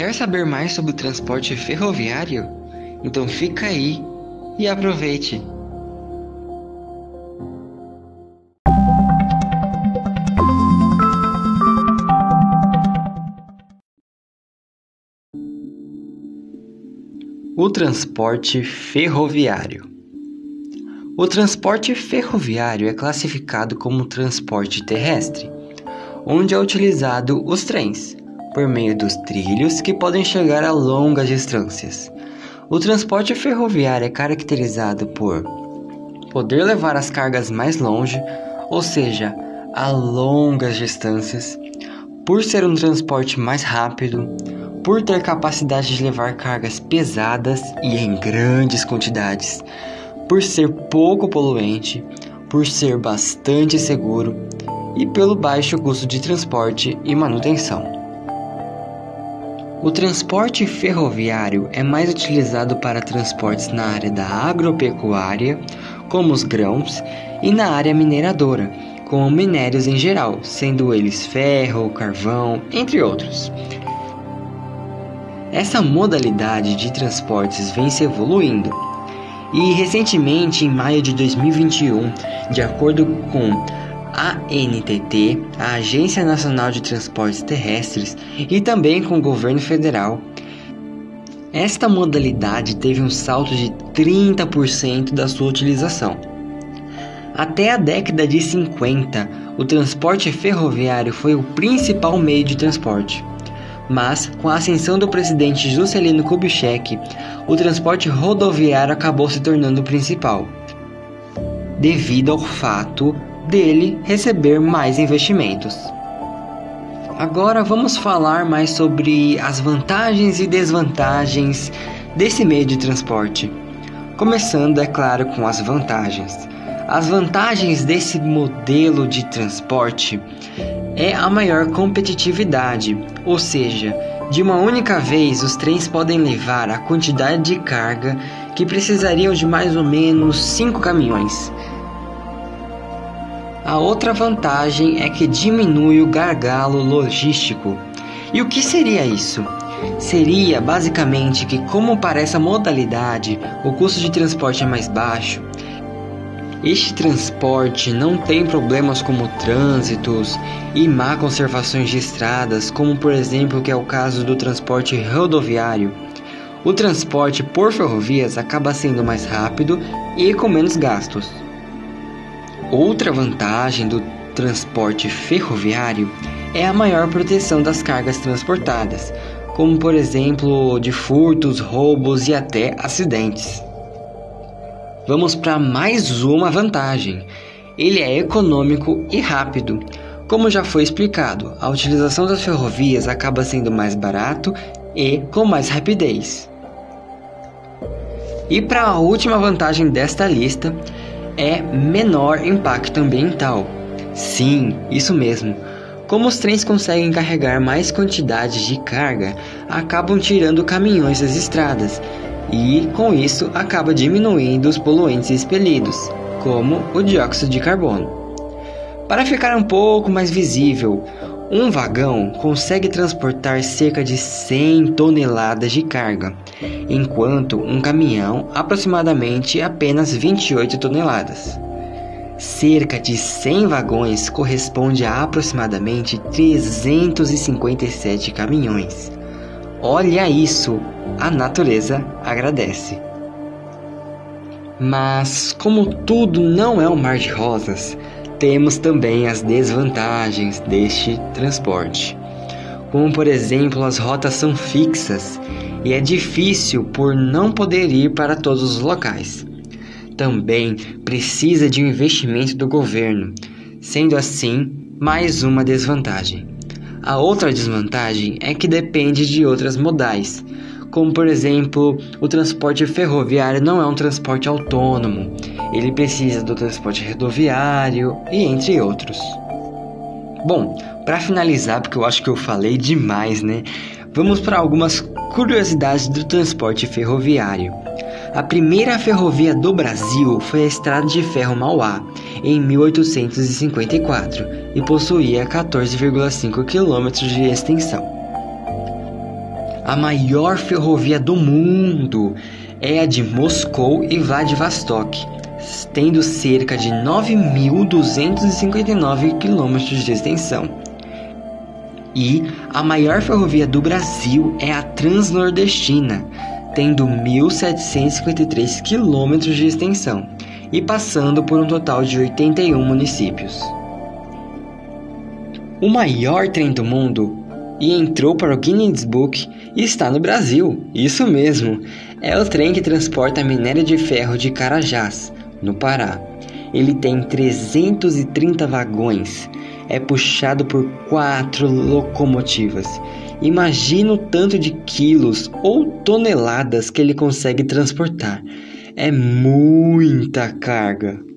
Quer saber mais sobre o transporte ferroviário? Então fica aí e aproveite! O transporte ferroviário. O transporte ferroviário é classificado como transporte terrestre, onde é utilizado os trens, por meio dos trilhos que podem chegar a longas distâncias. O transporte ferroviário é caracterizado por poder levar as cargas mais longe, ou seja, a longas distâncias, por ser um transporte mais rápido, por ter capacidade de levar cargas pesadas e em grandes quantidades, por ser pouco poluente, por ser bastante seguro e pelo baixo custo de transporte e manutenção. O transporte ferroviário é mais utilizado para transportes na área da agropecuária, como os grãos, e na área mineradora, como minérios em geral, sendo eles ferro, carvão, entre outros. Essa modalidade de transportes vem se evoluindo. E recentemente, em maio de 2021, de acordo com ANTT, a Agência Nacional de Transportes Terrestres, e também com o governo federal, esta modalidade teve um salto de 30% da sua utilização. Até a década de 50, o transporte ferroviário foi o principal meio de transporte. Mas, com a ascensão do presidente Juscelino Kubitschek, o transporte rodoviário acabou se tornando o principal, devido ao fato dele receber mais investimentos. Agora vamos falar mais sobre as vantagens e desvantagens desse meio de transporte. Começando, é claro, com as vantagens. As vantagens desse modelo de transporte é a maior competitividade, ou seja, de uma única vez os trens podem levar a quantidade de carga que precisariam de mais ou menos 5 caminhões. A outra vantagem é que diminui o gargalo logístico. E o que seria isso? Seria basicamente que, como para essa modalidade o custo de transporte é mais baixo, este transporte não tem problemas como trânsitos e má conservações de estradas, como por exemplo que é o caso do transporte rodoviário. O transporte por ferrovias acaba sendo mais rápido e com menos gastos. Outra vantagem do transporte ferroviário é a maior proteção das cargas transportadas, como por exemplo de furtos, roubos e até acidentes. Vamos para mais uma vantagem. Ele é econômico e rápido. Como já foi explicado, a utilização das ferrovias acaba sendo mais barato e com mais rapidez. E para a última vantagem desta lista é menor impacto ambiental. Sim, isso mesmo. Como os trens conseguem carregar mais quantidades de carga, acabam tirando caminhões das estradas, e com isso acaba diminuindo os poluentes expelidos, como o dióxido de carbono. Para ficar um pouco mais visível, um vagão consegue transportar cerca de 100 toneladas de carga, enquanto um caminhão aproximadamente apenas 28 toneladas. Cerca de 100 vagões corresponde a aproximadamente 357 caminhões. Olha isso, a natureza agradece. Mas, como tudo não é um mar de rosas, temos também as desvantagens deste transporte. Como, por exemplo, as rotas são fixas e é difícil por não poder ir para todos os locais. Também precisa de um investimento do governo, sendo assim mais uma desvantagem. A outra desvantagem é que depende de outras modais, como por exemplo, o transporte ferroviário não é um transporte autônomo, ele precisa do transporte rodoviário e entre outros. Bom, para finalizar, porque eu acho que eu falei demais, né? Vamos para algumas curiosidades do transporte ferroviário. A primeira ferrovia do Brasil foi a Estrada de Ferro Mauá, em 1854, e possuía 14,5 km de extensão. A maior ferrovia do mundo é a de Moscou e Vladivostok, tendo cerca de 9.259 quilômetros de extensão. E a maior ferrovia do Brasil é a Transnordestina, tendo 1.753 quilômetros de extensão e passando por um total de 81 municípios. O maior trem do mundo e entrou para o Guinness Book está no Brasil. Isso mesmo, é o trem que transporta minério de ferro de Carajás, no Pará. Ele tem 330 vagões, é puxado por quatro locomotivas. Imagina o tanto de quilos ou toneladas que ele consegue transportar. É muita carga.